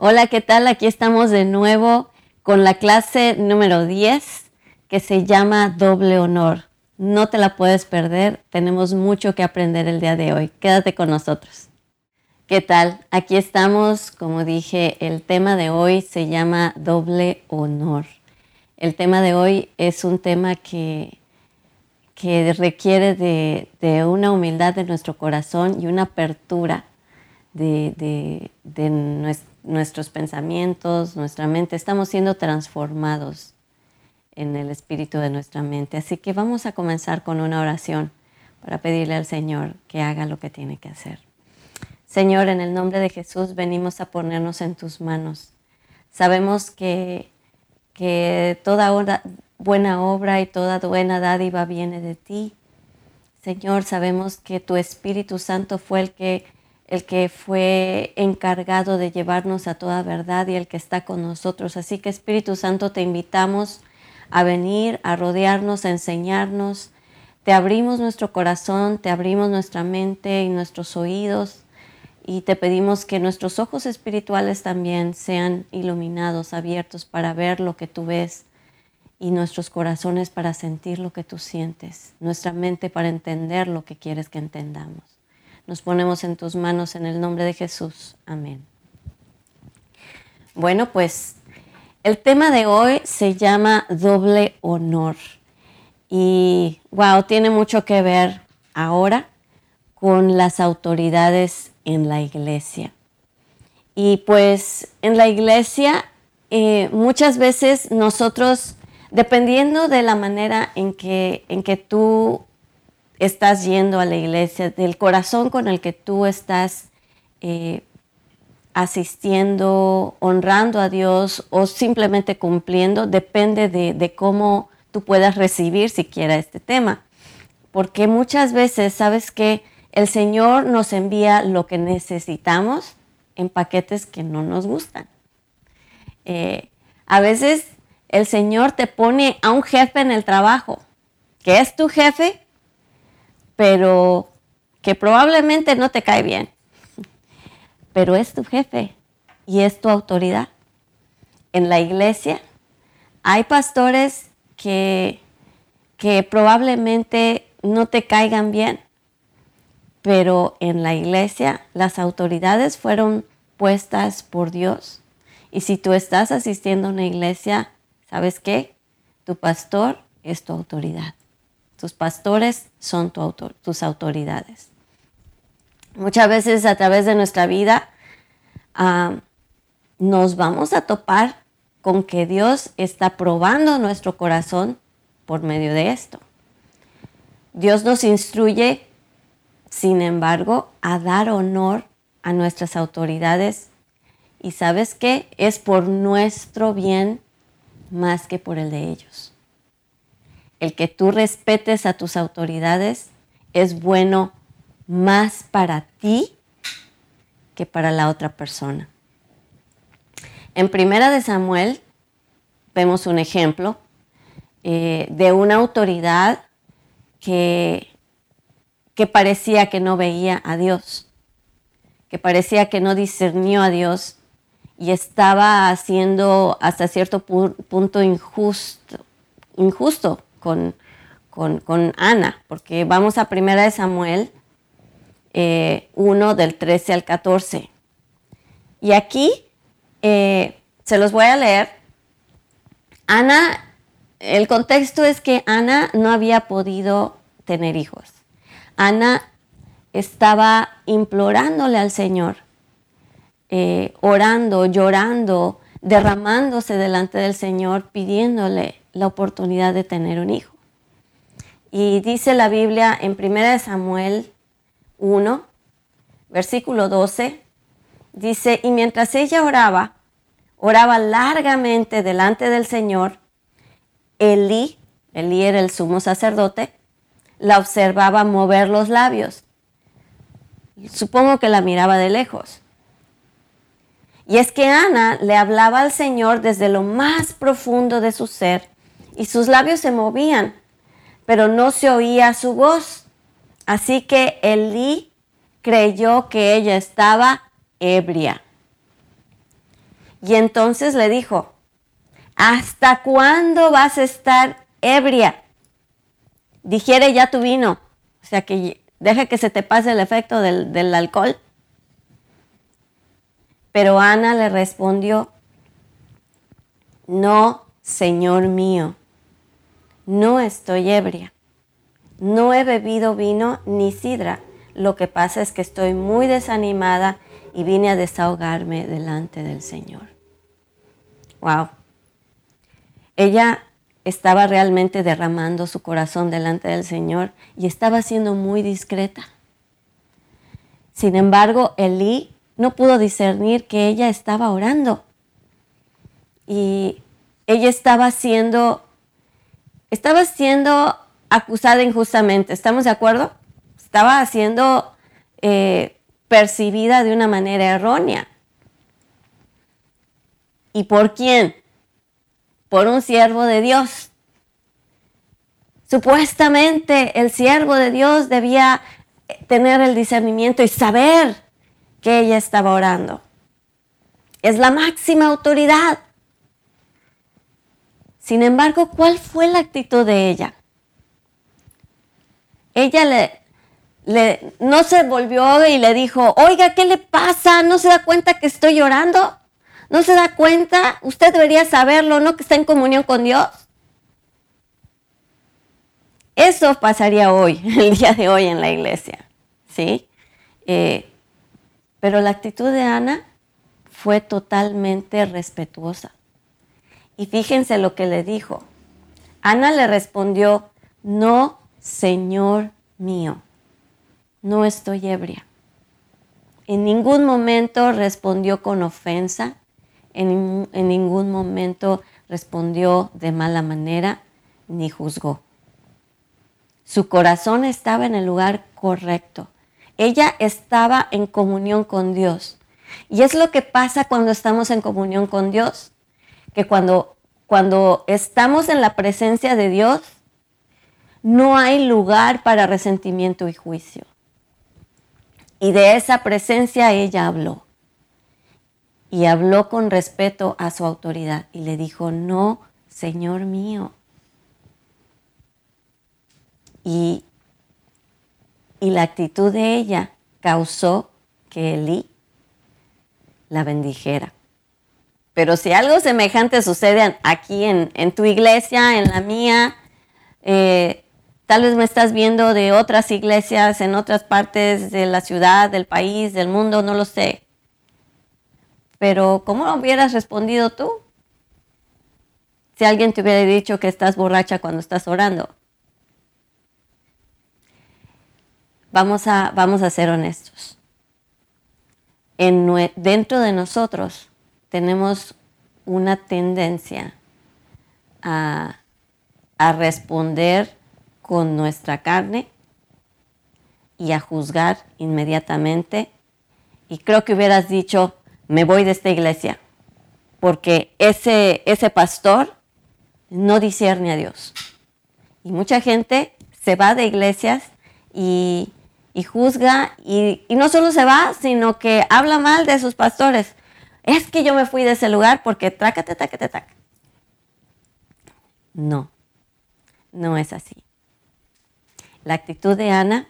Hola, ¿qué tal? Aquí estamos de nuevo con la clase número 10 que se llama Doble Honor. No te la puedes perder, tenemos mucho que aprender el día de hoy. Quédate con nosotros. ¿Qué tal? Aquí estamos, como dije, el tema de hoy se llama Doble Honor. El tema de hoy es un tema que, que requiere de, de una humildad de nuestro corazón y una apertura de, de, de nuestros pensamientos, nuestra mente. Estamos siendo transformados en el espíritu de nuestra mente. Así que vamos a comenzar con una oración para pedirle al Señor que haga lo que tiene que hacer. Señor, en el nombre de Jesús venimos a ponernos en tus manos. Sabemos que, que toda buena obra y toda buena dádiva viene de ti. Señor, sabemos que tu Espíritu Santo fue el que el que fue encargado de llevarnos a toda verdad y el que está con nosotros. Así que Espíritu Santo te invitamos a venir, a rodearnos, a enseñarnos. Te abrimos nuestro corazón, te abrimos nuestra mente y nuestros oídos y te pedimos que nuestros ojos espirituales también sean iluminados, abiertos para ver lo que tú ves y nuestros corazones para sentir lo que tú sientes, nuestra mente para entender lo que quieres que entendamos. Nos ponemos en tus manos en el nombre de Jesús. Amén. Bueno, pues el tema de hoy se llama doble honor. Y wow, tiene mucho que ver ahora con las autoridades en la iglesia. Y pues en la iglesia eh, muchas veces nosotros, dependiendo de la manera en que, en que tú estás yendo a la iglesia, del corazón con el que tú estás eh, asistiendo, honrando a Dios o simplemente cumpliendo, depende de, cómo tú puedas recibir siquiera este tema. Porque muchas veces, sabes que el Señor nos envía lo que necesitamos en paquetes que no nos gustan. Eh, a veces el Señor te pone a un jefe en el trabajo, que es tu jefe, pero que probablemente no te cae bien, pero es tu jefe y es tu autoridad. En la iglesia hay pastores que, que probablemente no te caigan bien, pero en la iglesia las autoridades fueron puestas por Dios. Y si tú estás asistiendo a una iglesia, ¿sabes qué? Tu pastor es tu autoridad. Tus pastores son tus autoridades. Muchas veces a través de nuestra vida ah, nos vamos a topar con que Dios está probando nuestro corazón por medio de esto. Dios nos instruye, sin embargo, a dar honor a nuestras autoridades. Y sabes qué? Es por nuestro bien más que por el de ellos el que tú respetes a tus autoridades es bueno más para ti que para la otra persona. En Primera de Samuel vemos un ejemplo eh, de una autoridad que, que parecía que no veía a Dios, que parecía que no discernió a Dios y estaba haciendo hasta cierto punto injusto, injusto con, con, Ana, porque vamos a Primera de Samuel 1 eh, del 13 al 14. Y aquí eh, se los voy a leer. Ana, el contexto es que Ana no había podido tener hijos. Ana estaba implorándole al Señor, eh, orando, llorando, derramándose delante del Señor, pidiéndole la oportunidad de tener un hijo. Y dice la Biblia en 1 Samuel 1, versículo 12, dice, y mientras ella oraba, oraba largamente delante del Señor, Elí, Elí era el sumo sacerdote, la observaba mover los labios. Supongo que la miraba de lejos. Y es que Ana le hablaba al Señor desde lo más profundo de su ser y sus labios se movían, pero no se oía su voz. Así que Elí creyó que ella estaba ebria. Y entonces le dijo, ¿hasta cuándo vas a estar ebria? Digiere ya tu vino. O sea que deja que se te pase el efecto del, del alcohol. Pero Ana le respondió, no, Señor mío, no estoy ebria, no he bebido vino ni sidra, lo que pasa es que estoy muy desanimada y vine a desahogarme delante del Señor. Wow. Ella estaba realmente derramando su corazón delante del Señor y estaba siendo muy discreta. Sin embargo, Elí no pudo discernir que ella estaba orando. Y ella estaba siendo, estaba siendo acusada injustamente. ¿Estamos de acuerdo? Estaba siendo eh, percibida de una manera errónea. ¿Y por quién? Por un siervo de Dios. Supuestamente el siervo de Dios debía tener el discernimiento y saber que ella estaba orando. Es la máxima autoridad. Sin embargo, ¿cuál fue la actitud de ella? Ella no se volvió y le dijo, oiga, ¿qué le pasa? ¿No se da cuenta que estoy llorando? ¿No se da cuenta? Usted debería saberlo, ¿no? Que está en comunión con Dios. Eso pasaría hoy, el día de hoy en la iglesia, ¿sí? Eh, pero la actitud de Ana fue totalmente respetuosa. Y fíjense lo que le dijo. Ana le respondió, no, Señor mío, no estoy ebria. En ningún momento respondió con ofensa, en, en ningún momento respondió de mala manera, ni juzgó. Su corazón estaba en el lugar correcto ella estaba en comunión con Dios. Y es lo que pasa cuando estamos en comunión con Dios, que cuando, cuando estamos en la presencia de Dios, no hay lugar para resentimiento y juicio. Y de esa presencia ella habló. Y habló con respeto a su autoridad y le dijo, no, Señor mío. Y y la actitud de ella causó que Elí la bendijera. Pero si algo semejante sucede aquí en, tu iglesia, en la mía, eh, tal vez me estás viendo de otras iglesias en otras partes de la ciudad, del país, del mundo, no lo sé. Pero ¿cómo hubieras respondido tú? Si alguien te hubiera dicho que estás borracha cuando estás orando. Vamos a, vamos a ser honestos. En, dentro de nosotros tenemos una tendencia a, a responder con nuestra carne y a juzgar inmediatamente. Y creo que hubieras dicho, me voy de esta iglesia, porque ese, ese pastor no discierne a Dios. Y mucha gente se va de iglesias y y juzga y, no solo se va, sino que habla mal de sus pastores. Es que yo me fui de ese lugar porque trácate, trácate, trácate. No, no es así. La actitud de Ana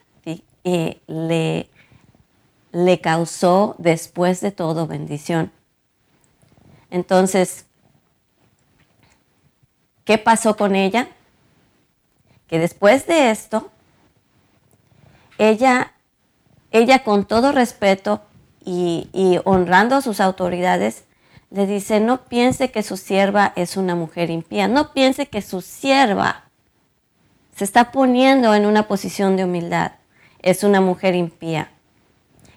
eh, le, le causó después de todo bendición. Entonces, ¿qué pasó con ella? Que después de esto, ella, ella con todo respeto y, honrando a sus autoridades, le dice, no piense que su sierva es una mujer impía, no piense que su sierva se está poniendo en una posición de humildad, es una mujer impía.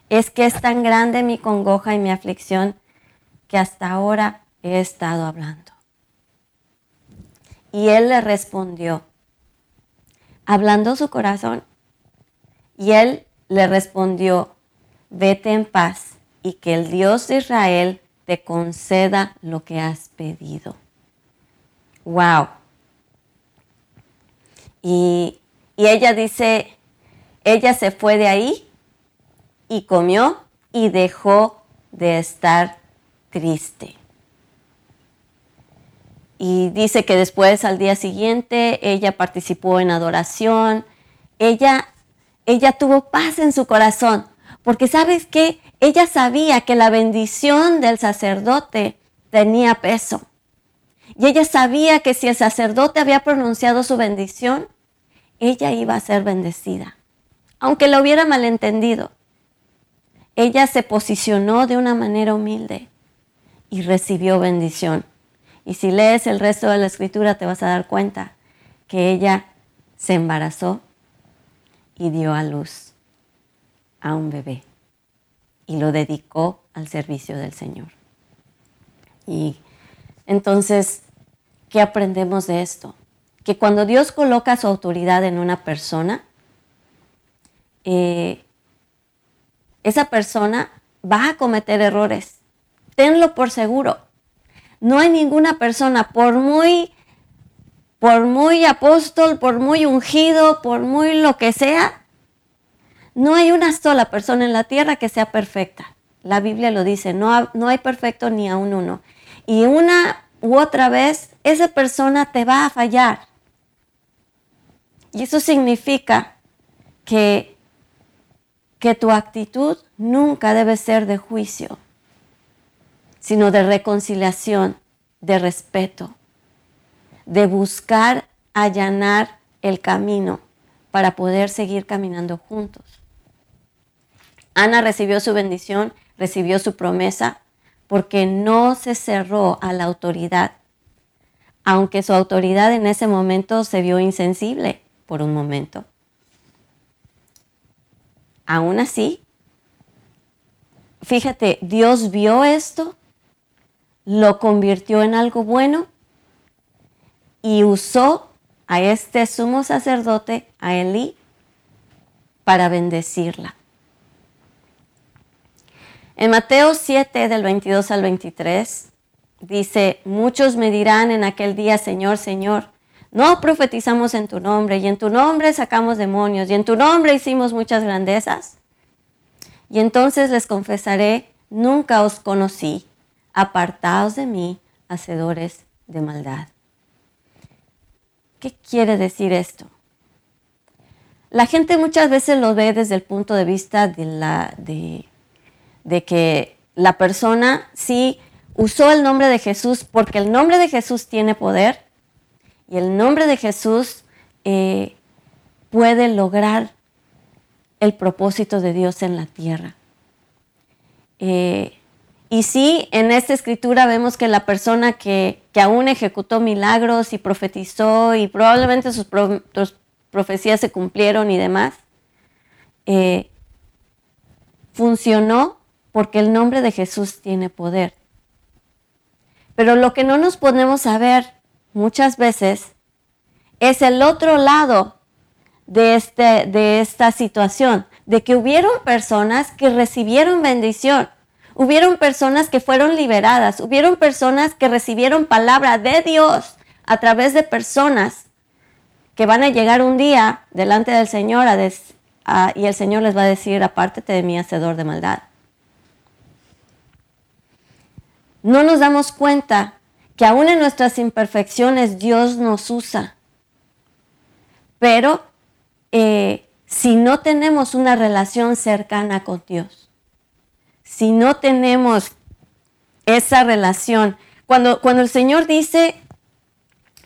Es que es tan grande mi congoja y mi aflicción que hasta ahora he estado hablando. Y él le respondió, hablando su corazón, y él le respondió, vete en paz y que el Dios de Israel te conceda lo que has pedido. Wow. Y, y ella dice, ella se fue de ahí y comió y dejó de estar triste. y dice que después al día siguiente ella participó en adoración. Ella, ella tuvo paz en su corazón, porque sabes que ella sabía que la bendición del sacerdote tenía peso. Y ella sabía que si el sacerdote había pronunciado su bendición, ella iba a ser bendecida, aunque lo hubiera malentendido. Ella se posicionó de una manera humilde y recibió bendición. Y si lees el resto de la escritura te vas a dar cuenta que ella se embarazó y dio a luz a un bebé y lo dedicó al servicio del Señor. Y entonces, ¿qué aprendemos de esto? Que cuando Dios coloca su autoridad en una persona, eh, esa persona va a cometer errores. Tenlo por seguro. No hay ninguna persona, por muy, por muy apóstol, por muy ungido, por muy lo que sea, no hay una sola persona en la tierra que sea perfecta. La Biblia lo dice, no, no hay perfecto ni a un uno. Y una u otra vez, esa persona te va a fallar. Y eso significa que, que tu actitud nunca debe ser de juicio, sino de reconciliación, de respeto, de buscar allanar el camino para poder seguir caminando juntos. Ana recibió su bendición, recibió su promesa, porque no se cerró a la autoridad, aunque su autoridad en ese momento se vio insensible por un momento. Aún así, fíjate, Dios vio esto, lo convirtió en algo bueno y usó a este sumo sacerdote, a Elí, para bendecirla. En Mateo 7 del 22 al 23 dice, muchos me dirán en aquel día, Señor, Señor, no profetizamos en tu nombre y en tu nombre sacamos demonios y en tu nombre hicimos muchas grandezas. Y entonces les confesaré, nunca os conocí, apartaos de mí, hacedores de maldad. ¿Qué quiere decir esto? La gente muchas veces lo ve desde el punto de vista de la, de, de que la persona sí usó el nombre de Jesús porque el nombre de Jesús tiene poder y el nombre de Jesús eh, puede lograr el propósito de Dios en la tierra. Eh, y sí, en esta escritura vemos que la persona que, aún ejecutó milagros y profetizó y probablemente sus, profecías se cumplieron y demás, eh, funcionó porque el nombre de Jesús tiene poder. Pero lo que no nos podemos saber muchas veces es el otro lado de, este, de esta situación, de que hubieron personas que recibieron bendición, hubieron personas que fueron liberadas, hubieron personas que recibieron palabra de Dios a través de personas que van a llegar un día delante del Señor y el Señor les va a decir, apártate de mí, hacedor de maldad. No nos damos cuenta que aún en nuestras imperfecciones Dios nos usa. Pero eh, si no tenemos una relación cercana con Dios, si no tenemos esa relación, cuando, cuando el Señor dice,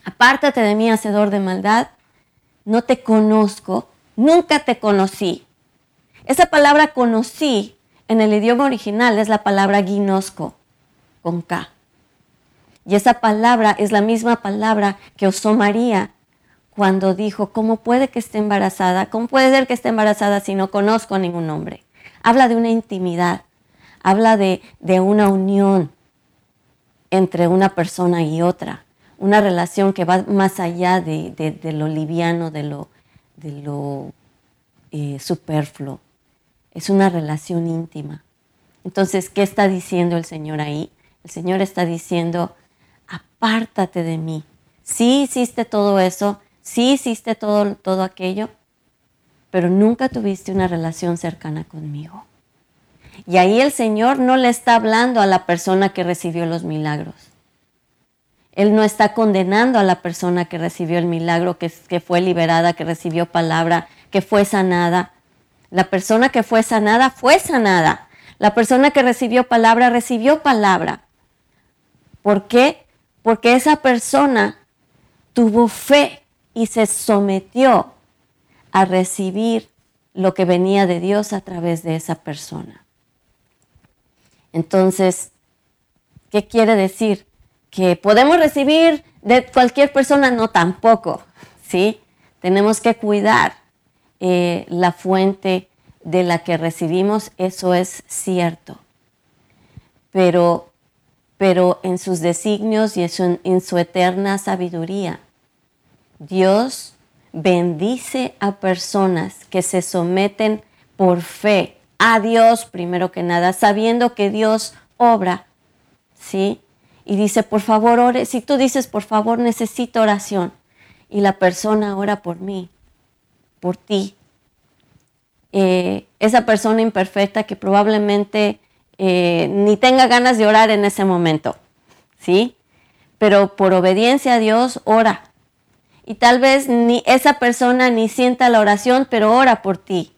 apártate de mí, hacedor de maldad, no te conozco, nunca te conocí. Esa palabra conocí en el idioma original es la palabra ginosco con K. Y esa palabra es la misma palabra que usó María cuando dijo, ¿cómo puede que esté embarazada? ¿Cómo puede ser que esté embarazada si no conozco a ningún hombre? Habla de una intimidad, habla de, una unión entre una persona y otra, una relación que va más allá de, lo liviano, de lo, de lo eh, superfluo. Es una relación íntima. Entonces, ¿qué está diciendo el Señor ahí? El Señor está diciendo, apártate de mí. Sí hiciste todo eso, sí hiciste todo, todo aquello, pero nunca tuviste una relación cercana conmigo. Y ahí el Señor no le está hablando a la persona que recibió los milagros. Él no está condenando a la persona que recibió el milagro, que, que fue liberada, que recibió palabra, que fue sanada. La persona que fue sanada fue sanada. La persona que recibió palabra recibió palabra. ¿Por qué? Porque esa persona tuvo fe y se sometió a recibir lo que venía de Dios a través de esa persona. Entonces, ¿qué quiere decir? Que podemos recibir de cualquier persona, no tampoco, ¿sí? Tenemos que cuidar eh, la fuente de la que recibimos, eso es cierto. Pero, pero en sus designios y en su eterna sabiduría, Dios bendice a personas que se someten por fe a Dios primero que nada, sabiendo que Dios obra, ¿sí? Y dice, por favor, ore. Si tú dices, por favor, necesito oración, y la persona ora por mí, por ti, eh, esa persona imperfecta que probablemente eh, ni tenga ganas de orar en ese momento, ¿sí? Pero por obediencia a Dios, ora. Y tal vez ni esa persona ni sienta la oración, pero ora por ti.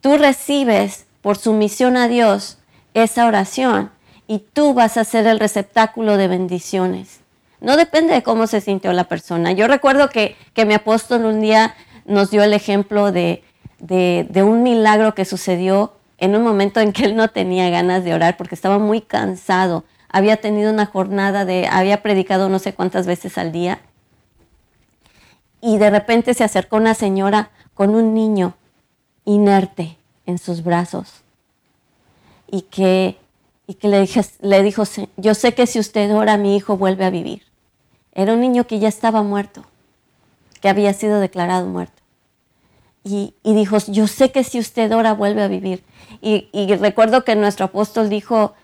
Tú recibes por sumisión a Dios esa oración y tú vas a ser el receptáculo de bendiciones. No depende de cómo se sintió la persona. Yo recuerdo que, que mi apóstol un día nos dio el ejemplo de de, un milagro que sucedió en un momento en que él no tenía ganas de orar porque estaba muy cansado. Había tenido una jornada de, había predicado no sé cuántas veces al día. Y de repente se acercó una señora con un niño inerte en sus brazos. Y que, y que le, dije, le dijo, yo sé que si usted ora, mi hijo vuelve a vivir. Era un niño que ya estaba muerto, que había sido declarado muerto y, dijo, yo sé que si usted ora vuelve a vivir. Y, recuerdo que nuestro apóstol dijo,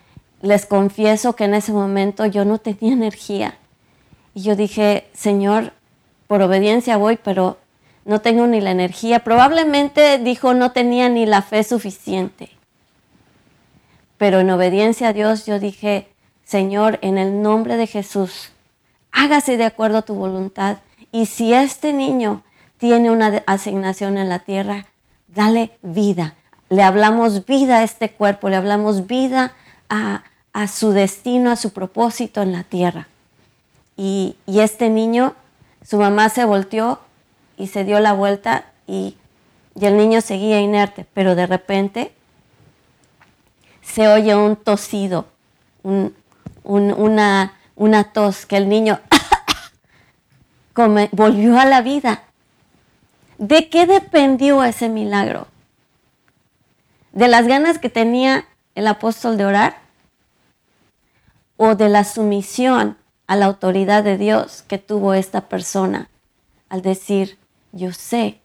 les confieso que en ese momento yo no tenía energía. Y yo dije, Señor, por obediencia voy, pero no tengo ni la energía. Probablemente dijo, no tenía ni la fe suficiente. Pero en obediencia a Dios yo dije, Señor, en el nombre de Jesús, hágase de acuerdo a tu voluntad. Y si este niño tiene una asignación en la tierra, dale vida. Le hablamos vida a este cuerpo, le hablamos vida a, su destino, a su propósito en la tierra. Y, este niño, su mamá se volteó y se dio la vuelta y, el niño seguía inerte, pero de repente se oye un tosido, una, una tos, que el niño volvió a la vida ¿De qué dependió ese milagro? ¿De las ganas que tenía el apóstol de orar? ¿O de la sumisión a la autoridad de Dios que tuvo esta persona al decir, yo sé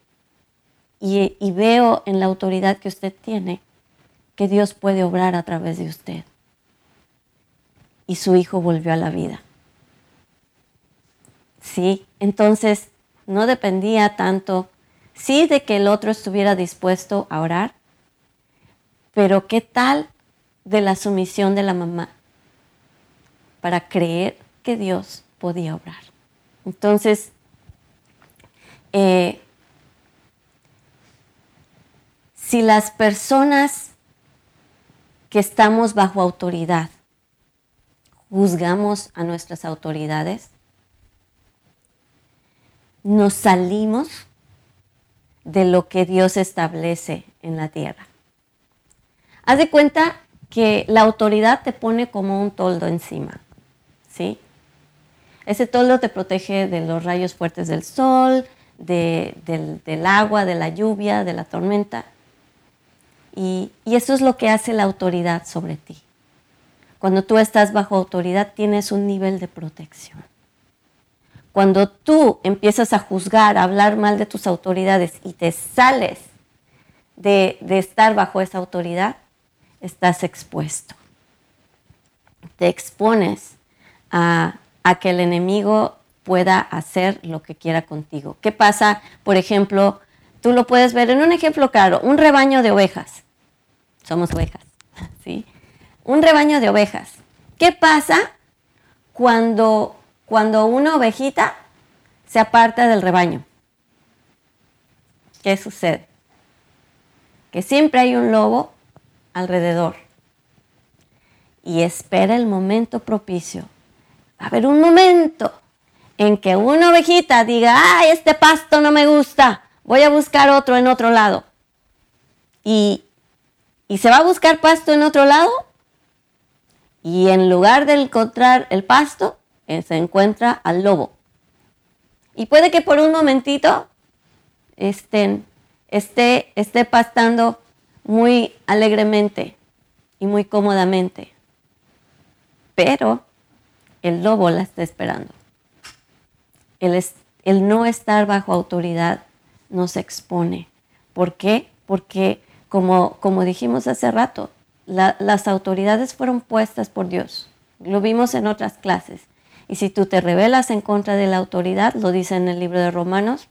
y, veo en la autoridad que usted tiene que Dios puede obrar a través de usted? Y su hijo volvió a la vida. Sí, entonces no dependía tanto sí de que el otro estuviera dispuesto a orar, pero ¿qué tal de la sumisión de la mamá para creer que Dios podía obrar? Entonces, eh, si las personas que estamos bajo autoridad juzgamos a nuestras autoridades, nos salimos de lo que Dios establece en la tierra. Haz de cuenta que la autoridad te pone como un toldo encima, ¿sí? Ese toldo te protege de los rayos fuertes del sol, del, agua, de la lluvia, de la tormenta. y eso es lo que hace la autoridad sobre ti. Cuando tú estás bajo autoridad tienes un nivel de protección. Cuando tú empiezas a juzgar, a hablar mal de tus autoridades y te sales de, estar bajo esa autoridad, estás expuesto. Te expones a, que el enemigo pueda hacer lo que quiera contigo. ¿Qué pasa? Por ejemplo, tú lo puedes ver en un ejemplo claro, un rebaño de ovejas. Somos ovejas, ¿sí? Un rebaño de ovejas. ¿Qué pasa cuando cuando una ovejita se aparta del rebaño? ¿Qué sucede? Que siempre hay un lobo alrededor y espera el momento propicio. Va a haber un momento en que una ovejita diga, ay, este pasto no me gusta, voy a buscar otro en otro lado. Y, y se va a buscar pasto en otro lado y en lugar de encontrar el pasto, eh, se encuentra al lobo. Y puede que por un momentito estén, esté, esté pastando muy alegremente y muy cómodamente. Pero el lobo la está esperando. El, el no estar bajo autoridad nos expone. ¿Por qué? Porque, como, como dijimos hace rato, las autoridades fueron puestas por Dios. Lo vimos en otras clases. Y si tú te rebelas en contra de la autoridad, lo dice en el libro de Romanos,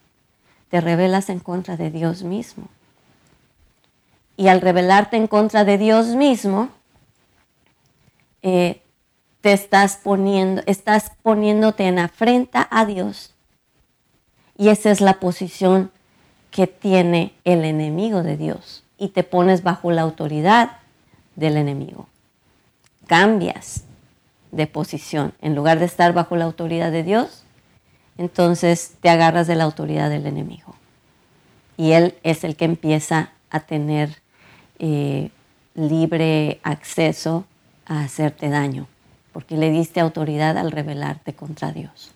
te rebelas en contra de Dios mismo. Y al rebelarte en contra de Dios mismo, eh, te estás poniendo, estás poniéndote en afrenta a Dios. Y esa es la posición que tiene el enemigo de Dios. Y te pones bajo la autoridad del enemigo. Cambias de posición. En lugar de estar bajo la autoridad de Dios, entonces te agarras de la autoridad del enemigo. Y él es el que empieza a tener eh, libre acceso a hacerte daño, porque le diste autoridad al rebelarte contra Dios.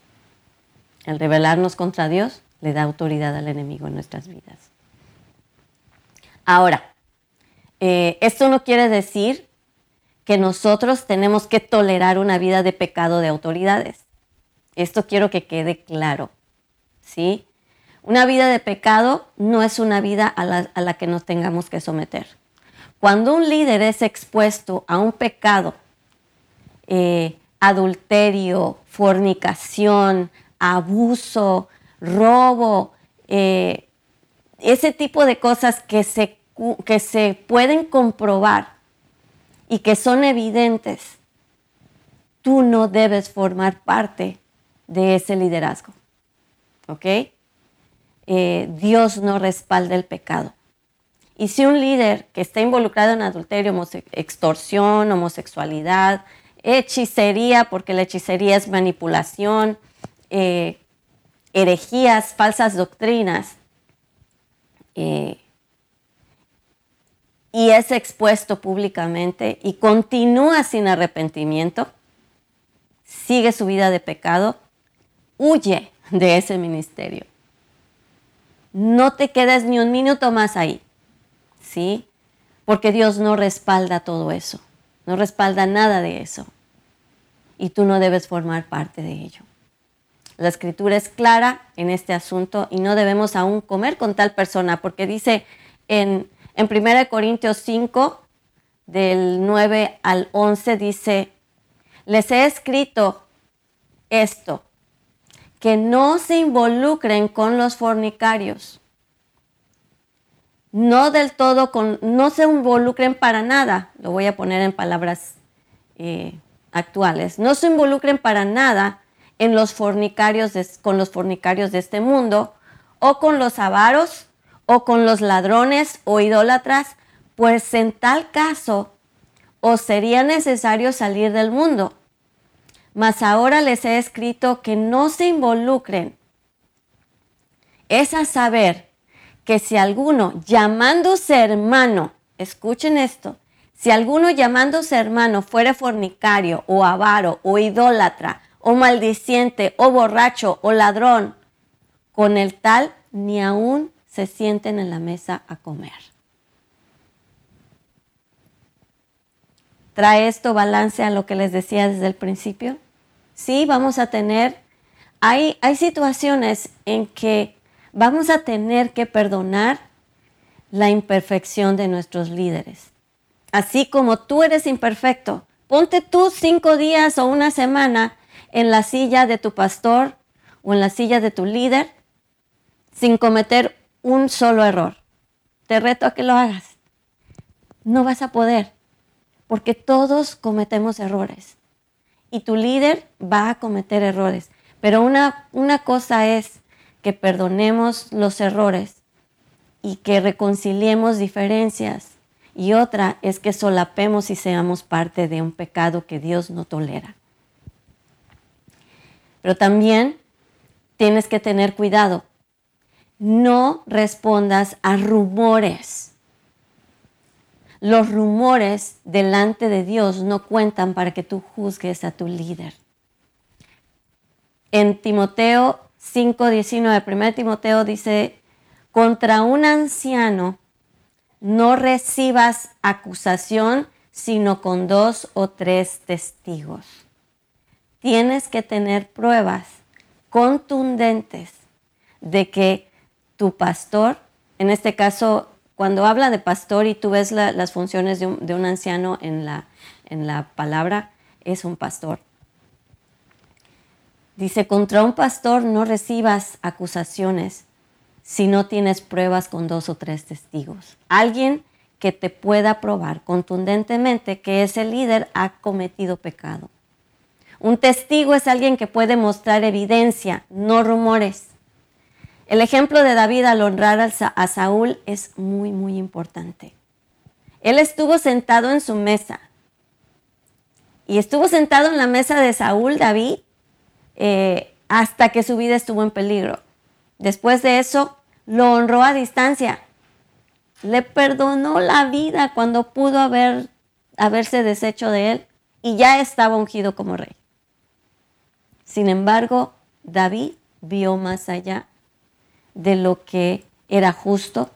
El rebelarnos contra Dios le da autoridad al enemigo en nuestras vidas. Ahora, eh, esto no quiere decir que nosotros tenemos que tolerar una vida de pecado de autoridades. Esto quiero que quede claro, ¿sí? Una vida de pecado no es una vida a la, que nos tengamos que someter. Cuando un líder es expuesto a un pecado, eh, adulterio, fornicación, abuso, robo, eh, ese tipo de cosas que se que se pueden comprobar y que son evidentes, tú no debes formar parte de ese liderazgo. ¿Ok? Eh, Dios no respalda el pecado. Y si un líder que está involucrado en adulterio, extorsión, homosexualidad, hechicería, porque la hechicería es manipulación, eh, herejías, falsas doctrinas, eh, y es expuesto públicamente y continúa sin arrepentimiento, sigue su vida de pecado, huye de ese ministerio. No te quedes ni un minuto más ahí, ¿sí? Porque Dios no respalda todo eso, no respalda nada de eso. Y tú no debes formar parte de ello. La escritura es clara en este asunto y no debemos aún comer con tal persona, porque dice en en 1 Corintios 5, del 9 al 11, dice, les he escrito esto, que no se involucren con los fornicarios. No del todo, con, no se involucren para nada, lo voy a poner en palabras eh, actuales, no se involucren para nada en los fornicarios con los fornicarios de este mundo o con los avaros o con los ladrones o idólatras, pues en tal caso os sería necesario salir del mundo. Mas ahora les he escrito que no se involucren. Es a saber que si alguno llamándose hermano, escuchen esto, si alguno llamándose hermano fuere fornicario o avaro o idólatra o maldiciente o borracho o ladrón, con el tal ni aún se sienten en la mesa a comer. ¿Trae esto balance a lo que les decía desde el principio? Sí, vamos a tener, hay, hay situaciones en que vamos a tener que perdonar la imperfección de nuestros líderes. Así como tú eres imperfecto, ponte tú cinco días o una semana en la silla de tu pastor o en la silla de tu líder sin cometer un solo error. Te reto a que lo hagas. No vas a poder, porque todos cometemos errores. y tu líder va a cometer errores. Pero una, una cosa es que perdonemos los errores y que reconciliemos diferencias. Y otra es que solapemos y seamos parte de un pecado que Dios no tolera. Pero también tienes que tener cuidado. No respondas a rumores. Los rumores delante de Dios no cuentan para que tú juzgues a tu líder. En Timoteo 5:19, 1 Timoteo dice, contra un anciano no recibas acusación sino con dos o tres testigos. Tienes que tener pruebas contundentes de que tu pastor, en este caso cuando habla de pastor y tú ves las funciones de un, anciano en la, en la palabra, es un pastor. Dice, contra un pastor no recibas acusaciones si no tienes pruebas con dos o tres testigos. Alguien que te pueda probar contundentemente que ese líder ha cometido pecado. Un testigo es alguien que puede mostrar evidencia, no rumores. El ejemplo de David al honrar a Saúl es muy, muy importante. Él estuvo sentado en su mesa. Y estuvo sentado en la mesa de Saúl, David, eh, hasta que su vida estuvo en peligro. Después de eso, lo honró a distancia. Le perdonó la vida cuando pudo haber, haberse deshecho de él y ya estaba ungido como rey. Sin embargo, David vio más allá de lo que era justo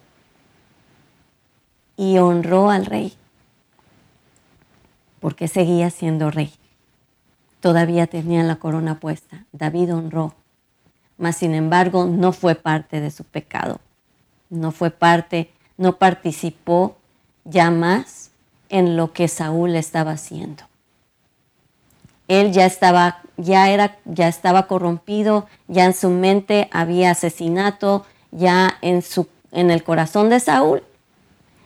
y honró al rey, porque seguía siendo rey. Todavía tenía la corona puesta. David honró, mas sin embargo no fue parte de su pecado. No fue parte, no participó ya más en lo que Saúl estaba haciendo. Él ya estaba ya era, ya estaba corrompido, ya en su mente había asesinato, ya en, su, en el corazón de Saúl,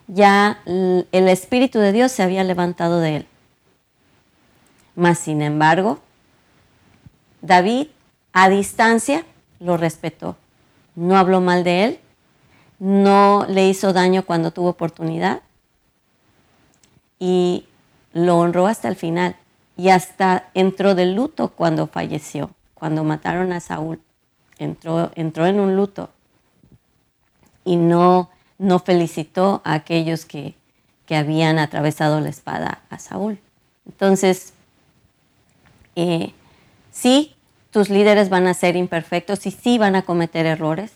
ya el Espíritu de Dios se había levantado de él. Mas, sin embargo, David a distancia lo respetó. No habló mal de él, no le hizo daño cuando tuvo oportunidad y lo honró hasta el final y hasta entró de luto cuando falleció, cuando mataron a Saúl. Entró, entró en un luto y no, no felicitó a aquellos que, que habían atravesado la espada a Saúl. Entonces, eh, sí, tus líderes van a ser imperfectos y sí van a cometer errores.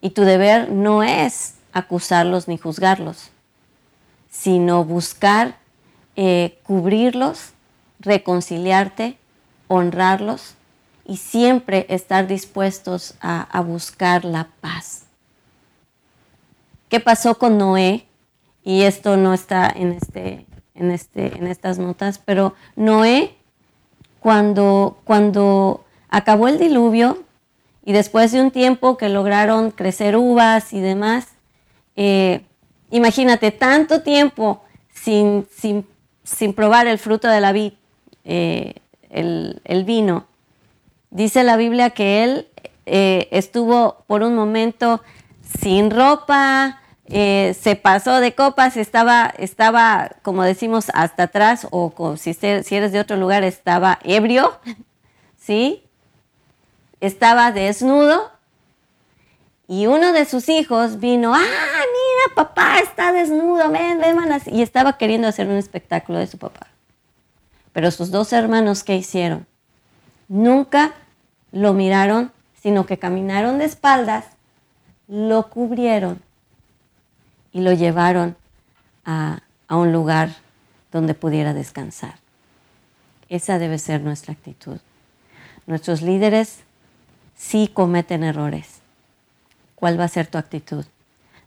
Y tu deber no es acusarlos ni juzgarlos, sino buscar eh, cubrirlos reconciliarte, honrarlos y siempre estar dispuestos a, buscar la paz. ¿Qué pasó con Noé? Y esto no está en, este, en, este, en estas notas, pero Noé, cuando, cuando acabó el diluvio y después de un tiempo que lograron crecer uvas y demás, eh, imagínate tanto tiempo sin, sin, sin probar el fruto de la vid, eh, el, vino. Dice la Biblia que él eh, estuvo por un momento sin ropa, eh, se pasó de copas, estaba, estaba, como decimos, hasta atrás, o si, si eres de otro lugar, estaba ebrio, ¿sí? Estaba desnudo, y uno de sus hijos vino, ah, mira, papá está desnudo, ven, ven, y estaba queriendo hacer un espectáculo de su papá. Pero sus dos hermanos, ¿qué hicieron? Nunca lo miraron, sino que caminaron de espaldas, lo cubrieron y lo llevaron a, un lugar donde pudiera descansar. Esa debe ser nuestra actitud. Nuestros líderes sí cometen errores. ¿Cuál va a ser tu actitud?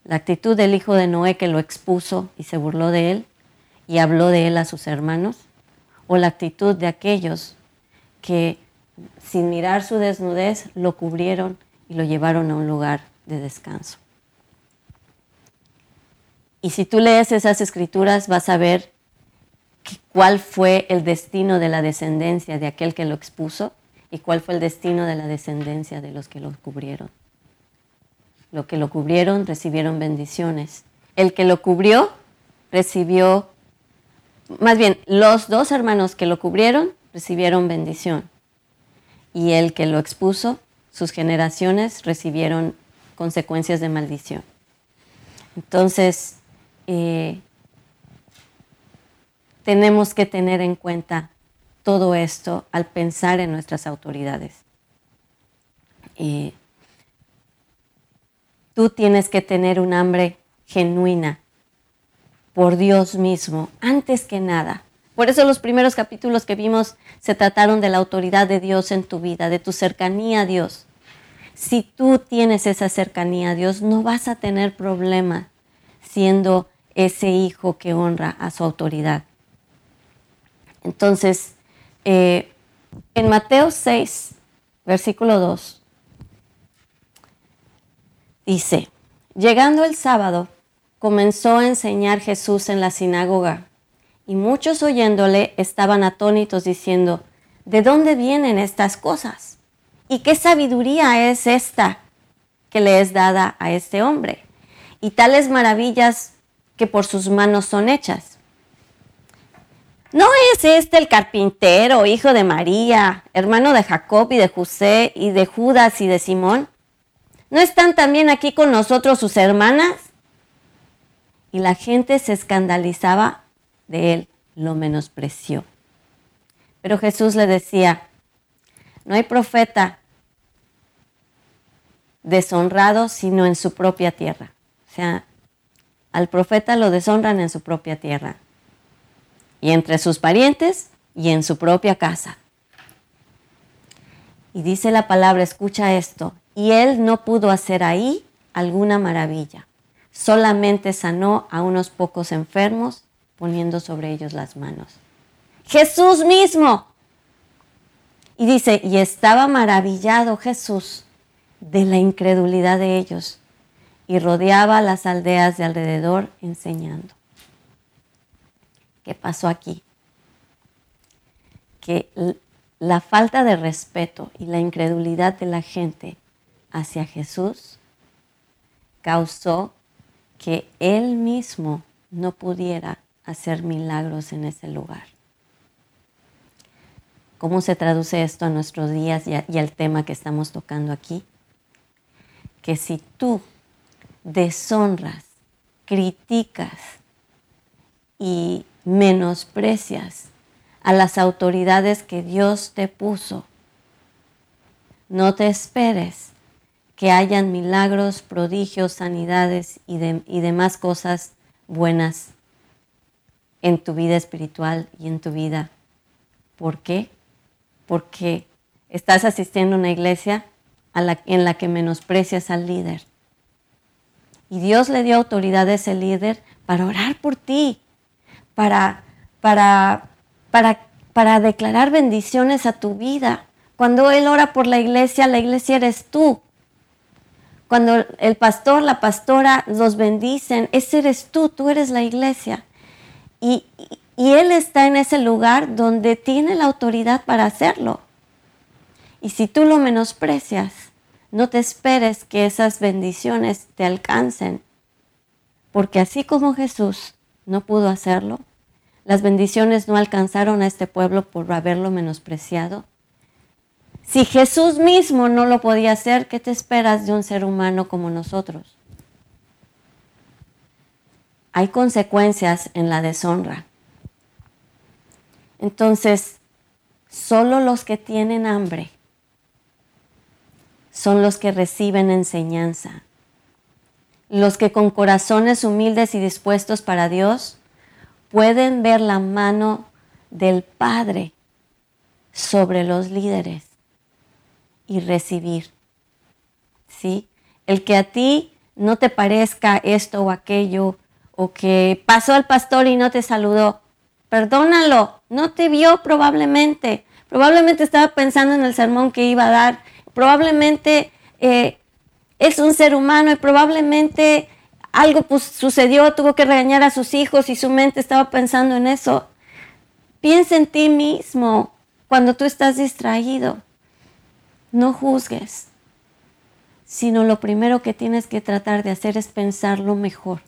La actitud del hijo de Noé que lo expuso y se burló de él y habló de él a sus hermanos o la actitud de aquellos que sin mirar su desnudez lo cubrieron y lo llevaron a un lugar de descanso. Y si tú lees esas escrituras vas a ver cuál fue el destino de la descendencia de aquel que lo expuso y cuál fue el destino de la descendencia de los que lo cubrieron. Lo que lo cubrieron recibieron bendiciones. El que lo cubrió recibió, más bien, los dos hermanos que lo cubrieron recibieron bendición. Y el que lo expuso, sus generaciones recibieron consecuencias de maldición. Entonces, eh, tenemos que tener en cuenta todo esto al pensar en nuestras autoridades. tú tienes que tener un hambre genuina por Dios mismo, antes que nada. Por eso los primeros capítulos que vimos se trataron de la autoridad de Dios en tu vida, de tu cercanía a Dios. Si tú tienes esa cercanía a Dios, no vas a tener problema siendo ese hijo que honra a su autoridad. Entonces, eh, en Mateo 6, versículo 2, dice, llegando el sábado, comenzó a enseñar Jesús en la sinagoga, y muchos oyéndole estaban atónitos diciendo, ¿de dónde vienen estas cosas? ¿Y qué sabiduría es esta que le es dada a este hombre? Y tales maravillas que por sus manos son hechas. ¿No es este el carpintero, hijo de María, hermano de Jacob y de José y de Judas y de Simón? ¿No están también aquí con nosotros sus hermanas? Y la gente se escandalizaba de él, lo menospreció. Pero Jesús le decía, no hay profeta deshonrado sino en su propia tierra. O sea, al profeta lo deshonran en su propia tierra y entre sus parientes y en su propia casa. Y dice la palabra, escucha esto, y él no pudo hacer ahí alguna maravilla, solamente sanó a unos pocos enfermos poniendo sobre ellos las manos. Jesús mismo. Y dice, y estaba maravillado Jesús de la incredulidad de ellos y rodeaba las aldeas de alrededor enseñando. ¿Qué pasó aquí? Que la falta de respeto y la incredulidad de la gente hacia Jesús causó que él mismo no pudiera hacer milagros en ese lugar. ¿Cómo se traduce esto a nuestros días y, al tema que estamos tocando aquí? Que si tú deshonras, criticas y menosprecias a las autoridades que Dios te puso, no te esperes que hayan milagros, prodigios, sanidades y, demás cosas buenas en tu vida espiritual y en tu vida. ¿Por qué? Porque estás asistiendo a una iglesia en la que menosprecias al líder y Dios le dio autoridad a ese líder para orar por ti, para, para, para, para declarar bendiciones a tu vida. Cuando Él ora por la iglesia, la iglesia eres tú. Cuando el pastor, la pastora los bendicen, ese eres tú, tú eres la iglesia. Y, Él está en ese lugar donde tiene la autoridad para hacerlo. Y si tú lo menosprecias, no te esperes que esas bendiciones te alcancen, porque así como Jesús no pudo hacerlo, las bendiciones no alcanzaron a este pueblo por haberlo menospreciado. Si Jesús mismo no lo podía hacer, ¿qué te esperas de un ser humano como nosotros? Hay consecuencias en la deshonra. Entonces, solo los que tienen hambre son los que reciben enseñanza. Los que con corazones humildes y dispuestos para Dios pueden ver la mano del Padre sobre los líderes y recibir. ¿Sí? El que a ti no te parezca esto o aquello, o que pasó el pastor y no te saludó, perdónalo, no te vio probablemente. Probablemente estaba pensando en el sermón que iba a dar probablemente eh, es un ser humano y probablemente algo pues, sucedió, tuvo que regañar a sus hijos y su mente estaba pensando en eso. Piensa en ti mismo cuando tú estás distraído. No juzgues, sino lo primero que tienes que tratar de hacer es pensarlo mejor.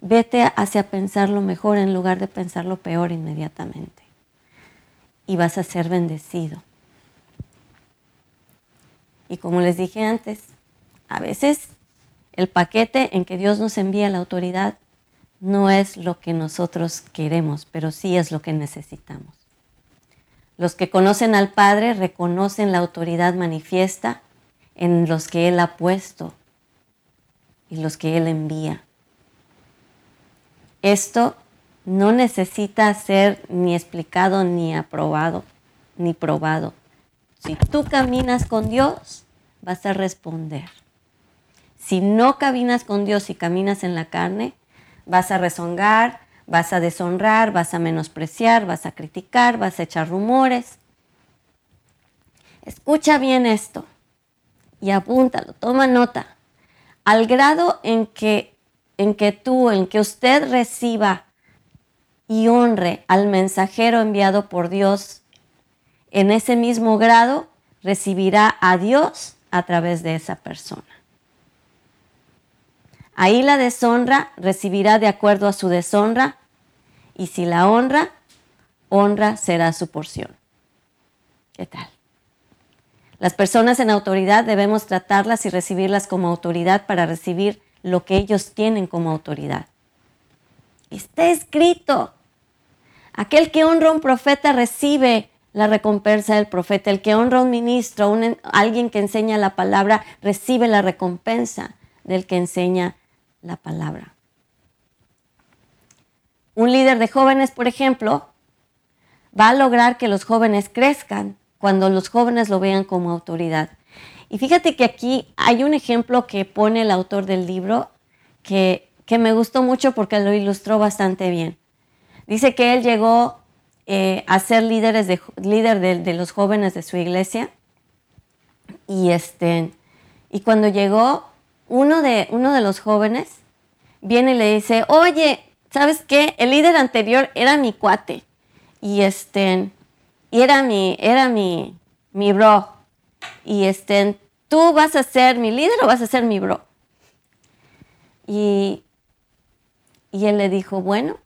Vete hacia pensarlo mejor en lugar de pensarlo peor inmediatamente. Y vas a ser bendecido. Y como les dije antes, a veces el paquete en que Dios nos envía la autoridad no es lo que nosotros queremos, pero sí es lo que necesitamos. Los que conocen al Padre reconocen la autoridad manifiesta en los que Él ha puesto y los que Él envía. Esto no necesita ser ni explicado, ni aprobado, ni probado. Si tú caminas con Dios, vas a responder. Si no caminas con Dios y caminas en la carne, vas a rezongar, vas a deshonrar, vas a menospreciar, vas a criticar, vas a echar rumores. Escucha bien esto y apúntalo, toma nota. Al grado en que, en que tú, en que usted reciba y honre al mensajero enviado por Dios, en ese mismo grado recibirá a Dios a través de esa persona. Ahí la deshonra recibirá de acuerdo a su deshonra, y si la honra, honra será su porción. ¿Qué tal? Las personas en autoridad debemos tratarlas y recibirlas como autoridad para recibir lo que ellos tienen como autoridad. Está escrito. Aquel que honra a un profeta recibe la recompensa del profeta. El que honra a un ministro, alguien que enseña la palabra, recibe la recompensa del que enseña la palabra. Un líder de jóvenes, por ejemplo, va a lograr que los jóvenes crezcan cuando los jóvenes lo vean como autoridad. Y fíjate que aquí hay un ejemplo que pone el autor del libro que, me gustó mucho porque lo ilustró bastante bien. Dice que él llegó eh, a ser líderes de, líder de, los jóvenes de su iglesia y, este, y cuando llegó uno de, uno de los jóvenes viene y le dice, oye, ¿sabes qué? El líder anterior era mi cuate y este, y era mi, era mi, mi bro. Y este, tú vas a ser mi líder o vas a ser mi bro. Y, y él le dijo, bueno,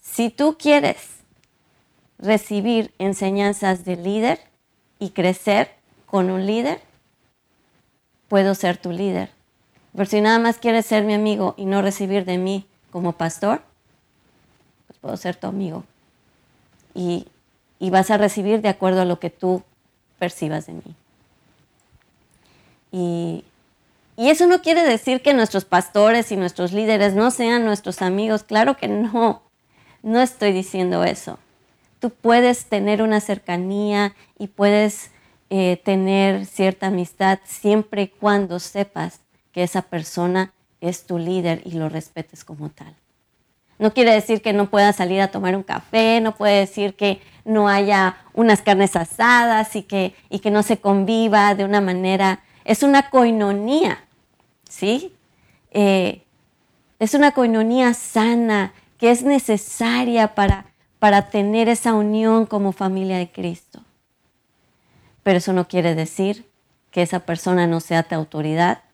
si tú quieres recibir enseñanzas de líder y crecer con un líder, puedo ser tu líder. Pero si nada más quieres ser mi amigo y no recibir de mí como pastor, pues puedo ser tu amigo. Y, vas a recibir de acuerdo a lo que tú percibas de mí. Y, y eso no quiere decir que nuestros pastores y nuestros líderes no sean nuestros amigos. Claro que no. No estoy diciendo eso. Tú puedes tener una cercanía y puedes eh, tener cierta amistad siempre y cuando sepas que esa persona es tu líder y lo respetes como tal. No quiere decir que no puedas salir a tomar un café, no puede decir que no haya unas carnes asadas y que, y que no se conviva de una manera. Es una coinonía, ¿sí? Eh, es una coinonía sana que es necesaria para, para tener esa unión como familia de Cristo. Pero eso no quiere decir que esa persona no sea tu autoridad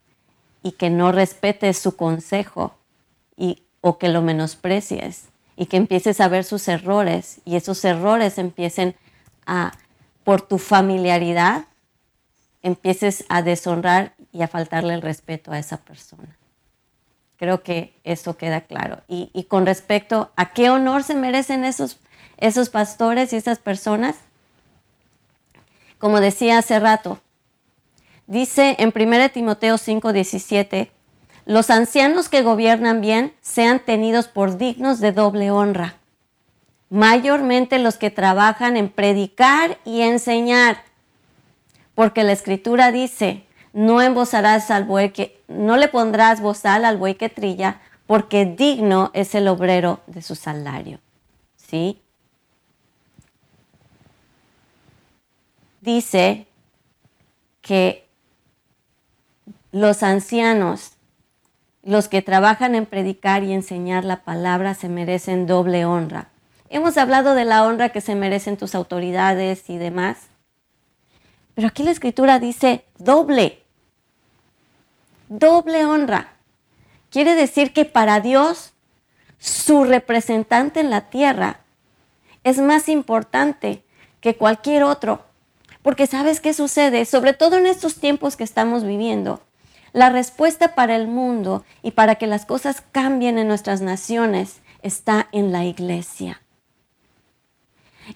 y que no respetes su consejo y, o que lo menosprecies y que empieces a ver sus errores y esos errores empiecen a, por tu familiaridad, empieces a deshonrar y a faltarle el respeto a esa persona. Creo que eso queda claro. Y, y con respecto a qué honor se merecen esos, esos pastores y esas personas, como decía hace rato. Dice en 1 Timoteo 5, 17, los ancianos que gobiernan bien sean tenidos por dignos de doble honra, mayormente los que trabajan en predicar y enseñar, porque la escritura dice, no embozarás al buey que, no le pondrás bozal al buey que trilla, porque digno es el obrero de su salario. ¿Sí? Dice que los ancianos, los que trabajan en predicar y enseñar la palabra, se merecen doble honra. hemos hablado de la honra que se merecen tus autoridades y demás. Pero aquí la escritura dice doble, doble honra. Quiere decir que para Dios, su representante en la tierra es más importante que cualquier otro. Porque sabes qué sucede, sobre todo en estos tiempos que estamos viviendo. La respuesta para el mundo y para que las cosas cambien en nuestras naciones está en la iglesia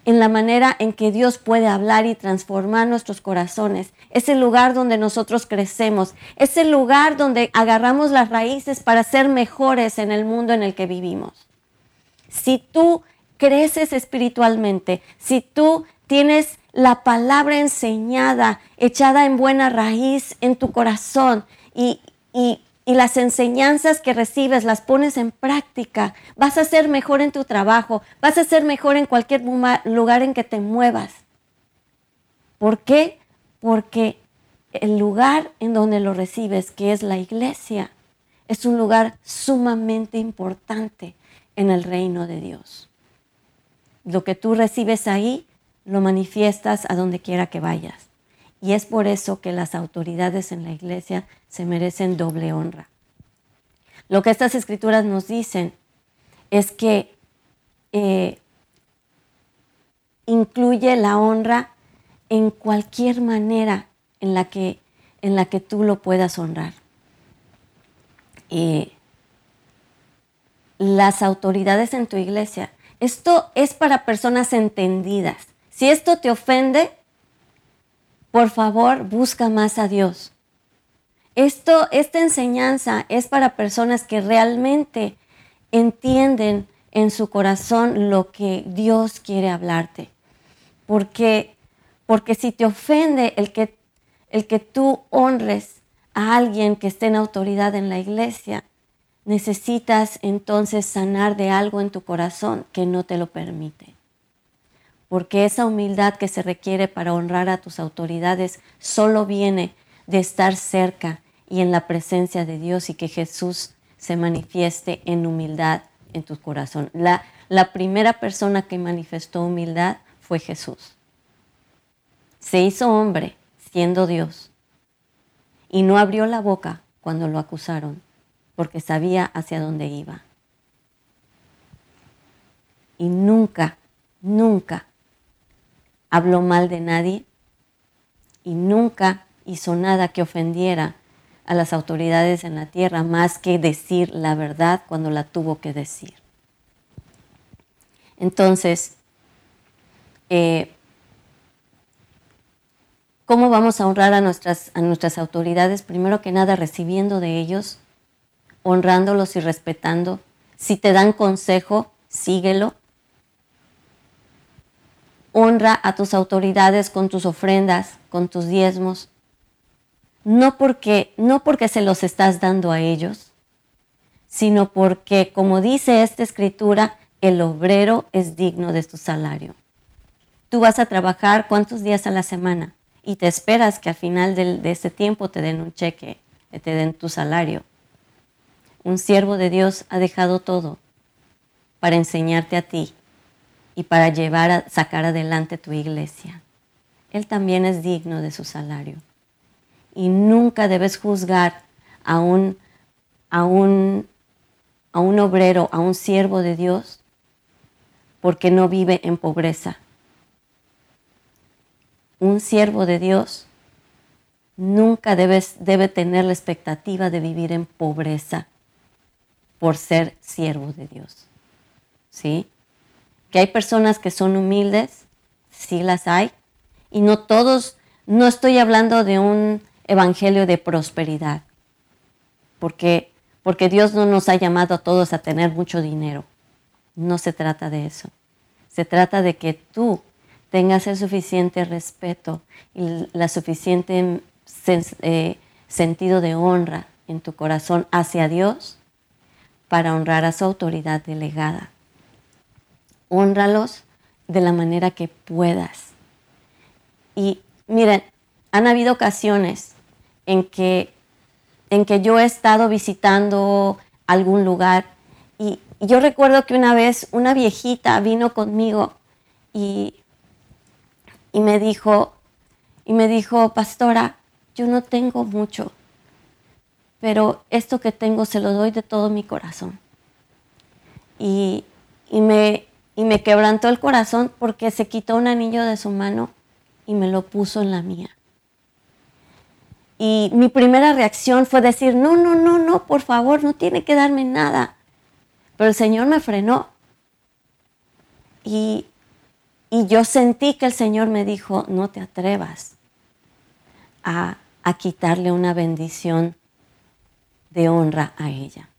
en la manera en que Dios puede hablar y transformar nuestros corazones. Es el lugar donde nosotros crecemos. Es el lugar donde agarramos las raíces para ser mejores en el mundo en el que vivimos. Si tú creces espiritualmente, si tú tienes la palabra enseñada, echada en buena raíz en tu corazón y, las enseñanzas que recibes las pones en práctica, vas a ser mejor en tu trabajo, vas a ser mejor en cualquier lugar en que te muevas. ¿Por qué? Porque el lugar en donde lo recibes, que es la iglesia, es un lugar sumamente importante en el reino de Dios. Lo que tú recibes ahí, lo manifiestas a donde quiera que vayas. Y es por eso que las autoridades en la iglesia se merecen doble honra. Lo que estas escrituras nos dicen es que eh, incluye la honra en cualquier manera en la que, en la que tú lo puedas honrar. las autoridades en tu iglesia, esto es para personas entendidas. Si esto te ofende, por favor, busca más a Dios. Esto, esta enseñanza es para personas que realmente entienden en su corazón lo que Dios quiere hablarte. Porque, porque si te ofende el que, el que tú honres a alguien que esté en autoridad en la iglesia, necesitas entonces sanar de algo en tu corazón que no te lo permite porque esa humildad que se requiere para honrar a tus autoridades solo viene de estar cerca y en la presencia de Dios y que Jesús se manifieste en humildad en tu corazón. La, primera persona que manifestó humildad fue Jesús. Se hizo hombre siendo Dios y no abrió la boca cuando lo acusaron porque sabía hacia dónde iba. Y nunca, nunca habló mal de nadie y nunca hizo nada que ofendiera a las autoridades en la tierra más que decir la verdad cuando la tuvo que decir. Entonces, eh, ¿cómo vamos a honrar a nuestras, a nuestras autoridades? Primero que nada, recibiendo de ellos, honrándolos y respetando. Si te dan consejo, síguelo honra a tus autoridades con tus ofrendas, con tus diezmos, no porque, no porque se los estás dando a ellos, sino porque, como dice esta escritura, el obrero es digno de su salario. Tú vas a trabajar cuántos días a la semana y te esperas que al final de ese tiempo te den un cheque, te den tu salario. Un siervo de Dios ha dejado todo para enseñarte a ti y para llevar a sacar adelante tu iglesia. Él también es digno de su salario. Y nunca debes juzgar a un, a un, a un obrero, a un siervo de Dios, porque no vive en pobreza. Un siervo de Dios nunca debe tener la expectativa de vivir en pobreza por ser siervo de Dios. ¿Sí? Que hay personas que son humildes, sí las hay, y no todos, no estoy hablando de un evangelio de prosperidad, porque, porque Dios no nos ha llamado a todos a tener mucho dinero, no se trata de eso, se trata de que tú tengas el suficiente respeto y la suficiente eh, sentido de honra en tu corazón hacia Dios para honrar a su autoridad delegada honralos de la manera que puedas. Y miren, han habido ocasiones en que, en que yo he estado visitando algún lugar y, yo recuerdo que una vez una viejita vino conmigo y, y me dijo, y me dijo, pastora, yo no tengo mucho, pero esto que tengo se lo doy de todo mi corazón. Y, y, me, y me quebrantó el corazón porque se quitó un anillo de su mano y me lo puso en la mía. Y mi primera reacción fue decir, no, no, no, no, por favor, no tiene que darme nada. Pero el Señor me frenó. Y, y yo sentí que el Señor me dijo, no te atrevas a, a quitarle una bendición de honra a ella.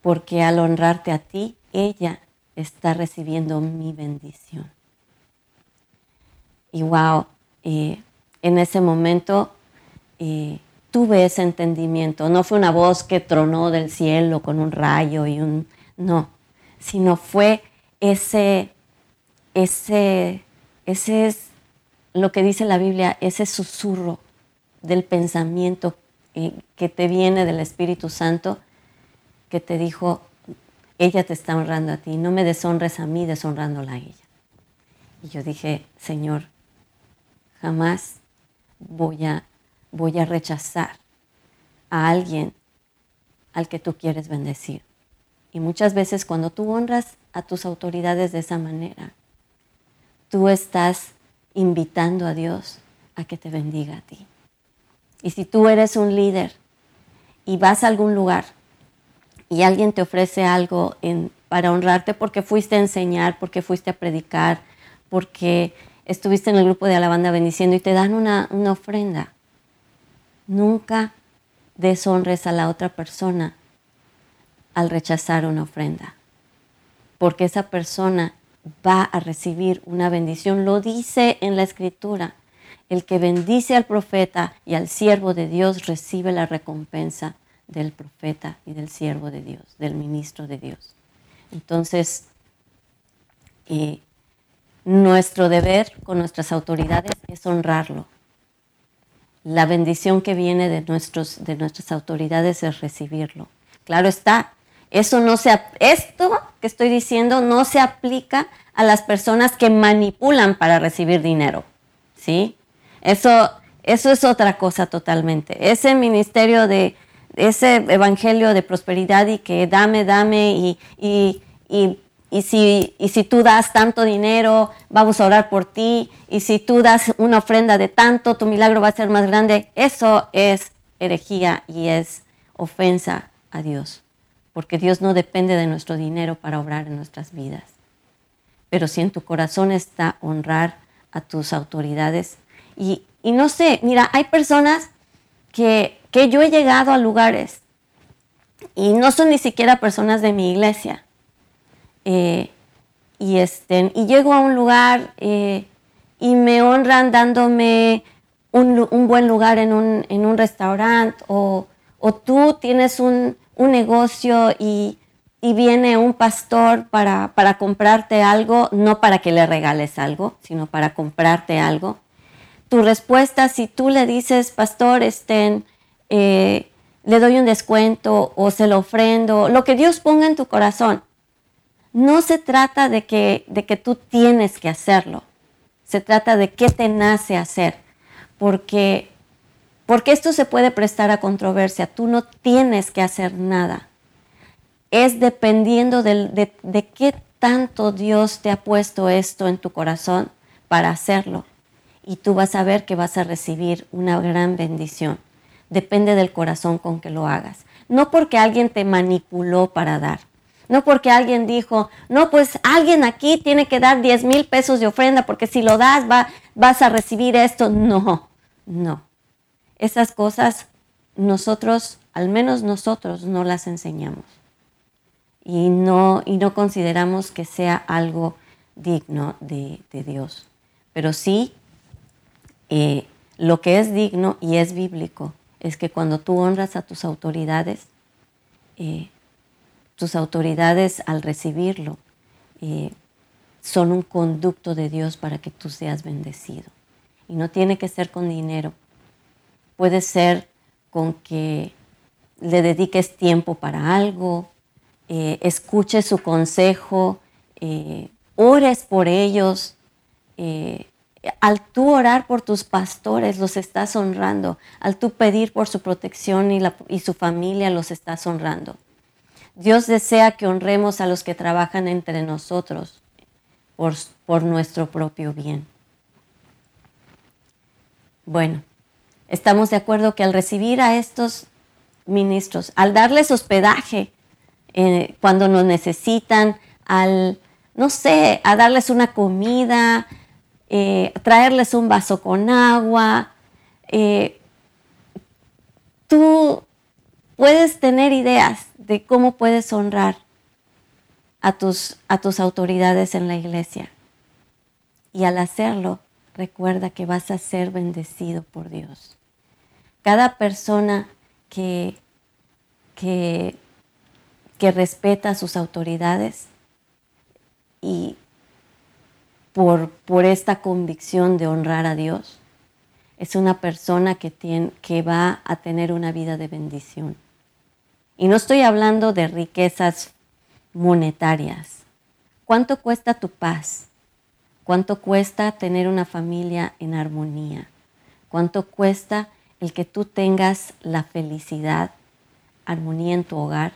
Porque al honrarte a ti, ella está recibiendo mi bendición. Y wow, eh, en ese momento eh, tuve ese entendimiento. No fue una voz que tronó del cielo con un rayo y un... No, sino fue ese, ese, ese es lo que dice la Biblia, ese susurro del pensamiento eh, que te viene del Espíritu Santo, que te dijo, ella te está honrando a ti, no me deshonres a mí deshonrándola a ella. Y yo dije, Señor, jamás voy a, voy a rechazar a alguien al que tú quieres bendecir. Y muchas veces cuando tú honras a tus autoridades de esa manera, tú estás invitando a Dios a que te bendiga a ti. Y si tú eres un líder y vas a algún lugar y alguien te ofrece algo para honrarte porque fuiste a enseñar, porque fuiste a predicar, porque estuviste en el grupo de alabanda bendiciendo y te dan una, una ofrenda, nunca deshonres a la otra persona al rechazar una ofrenda, porque esa persona va a recibir una bendición. Lo dice en la escritura, el que bendice al profeta y al siervo de Dios recibe la recompensa del profeta y del siervo de Dios, del ministro de Dios. Entonces, eh, nuestro deber con nuestras autoridades es honrarlo. La bendición que viene de, nuestros, de nuestras autoridades es recibirlo. Claro está, eso no se, esto que estoy diciendo no se aplica a las personas que manipulan para recibir dinero. ¿sí? Eso, eso es otra cosa totalmente. Ese ministerio de, ese evangelio de prosperidad y que dame, dame y, y, y y si, y si tú das tanto dinero, vamos a orar por ti. Y si tú das una ofrenda de tanto, tu milagro va a ser más grande. Eso es herejía y es ofensa a Dios. Porque Dios no depende de nuestro dinero para obrar en nuestras vidas. Pero si en tu corazón está honrar a tus autoridades. Y, y no sé, mira, hay personas que, que yo he llegado a lugares y no son ni siquiera personas de mi iglesia eh, y, este, y llego a un lugar eh, y me honran dándome un, un buen lugar en un, en un restaurante o, o, tú tienes un, un negocio y, y, viene un pastor para, para, comprarte algo, no para que le regales algo, sino para comprarte algo. Tu respuesta, si tú le dices, pastor, estén, eh, le doy un descuento o se lo ofrendo, lo que Dios ponga en tu corazón, no se trata de que, de que tú tienes que hacerlo, se trata de qué te nace hacer, porque, porque esto se puede prestar a controversia, tú no tienes que hacer nada, es dependiendo de, de qué tanto Dios te ha puesto esto en tu corazón para hacerlo. Y tú vas a ver que vas a recibir una gran bendición. Depende del corazón con que lo hagas. No porque alguien te manipuló para dar. No porque alguien dijo, no, pues alguien aquí tiene que dar 10 mil pesos de ofrenda porque si lo das va, vas a recibir esto. No, no. Esas cosas nosotros, al menos nosotros, no las enseñamos. Y no, y no consideramos que sea algo digno de, Dios. Pero sí, eh, lo que es digno y es bíblico es que cuando tú honras a tus autoridades, eh, tus autoridades al recibirlo eh, son un conducto de Dios para que tú seas bendecido. Y no tiene que ser con dinero. Puede ser con que le dediques tiempo para algo, eh, escuches su consejo, ores por ellos. Al tú orar por tus pastores, los estás honrando. Al tú pedir por su protección y, y su familia, los estás honrando. Dios desea que honremos a los que trabajan entre nosotros por, por nuestro propio bien. Bueno, estamos de acuerdo que al recibir a estos ministros, al darles hospedaje eh, cuando nos necesitan, al, no sé, a darles una comida, eh, traerles un vaso con agua, eh, tú puedes tener ideas de cómo puedes honrar a tus, a tus autoridades en la iglesia. Y al hacerlo, recuerda que vas a ser bendecido por Dios. Cada persona que, que, que respeta a sus autoridades y por, por, esta convicción de honrar a Dios, es una persona que, tiene, que va a tener una vida de bendición. Y no estoy hablando de riquezas monetarias. ¿Cuánto cuesta tu paz? ¿Cuánto cuesta tener una familia en armonía? ¿Cuánto cuesta el que tú tengas la felicidad, armonía en tu hogar?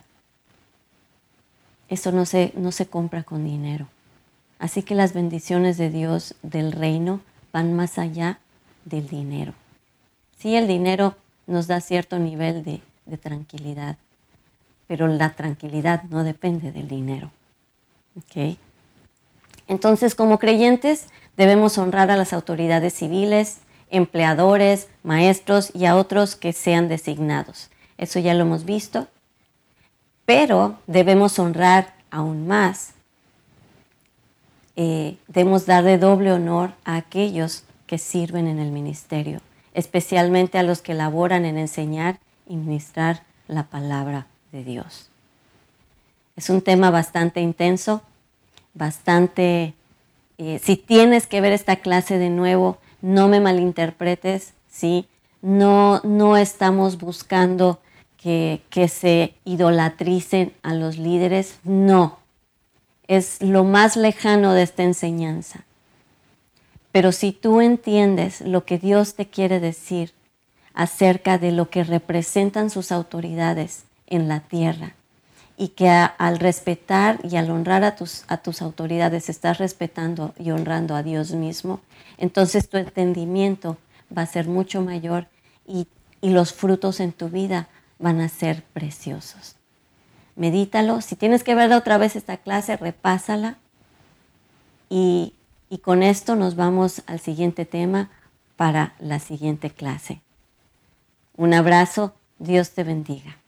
Eso no se, no se compra con dinero. Así que las bendiciones de Dios del reino van más allá del dinero. Sí, el dinero nos da cierto nivel de, tranquilidad, pero la tranquilidad no depende del dinero. ¿Okay? Entonces, como creyentes, debemos honrar a las autoridades civiles, empleadores, maestros y a otros que sean designados. Eso ya lo hemos visto. Pero debemos honrar aún más. Eh, debemos darle doble honor a aquellos que sirven en el ministerio, especialmente a los que laboran en enseñar y ministrar la palabra de Dios. Es un tema bastante intenso, bastante... Eh, si tienes que ver esta clase de nuevo, no me malinterpretes, ¿sí? No, no estamos buscando que, que se idolatricen a los líderes, no. Es lo más lejano de esta enseñanza. Pero si tú entiendes lo que Dios te quiere decir acerca de lo que representan sus autoridades en la tierra, y que al respetar y al honrar a tus, a tus autoridades estás respetando y honrando a Dios mismo, entonces tu entendimiento va a ser mucho mayor y, y los frutos en tu vida van a ser preciosos. Medítalo. Si tienes que ver otra vez esta clase, repásala. Y, y con esto nos vamos al siguiente tema para la siguiente clase. Un abrazo. Dios te bendiga.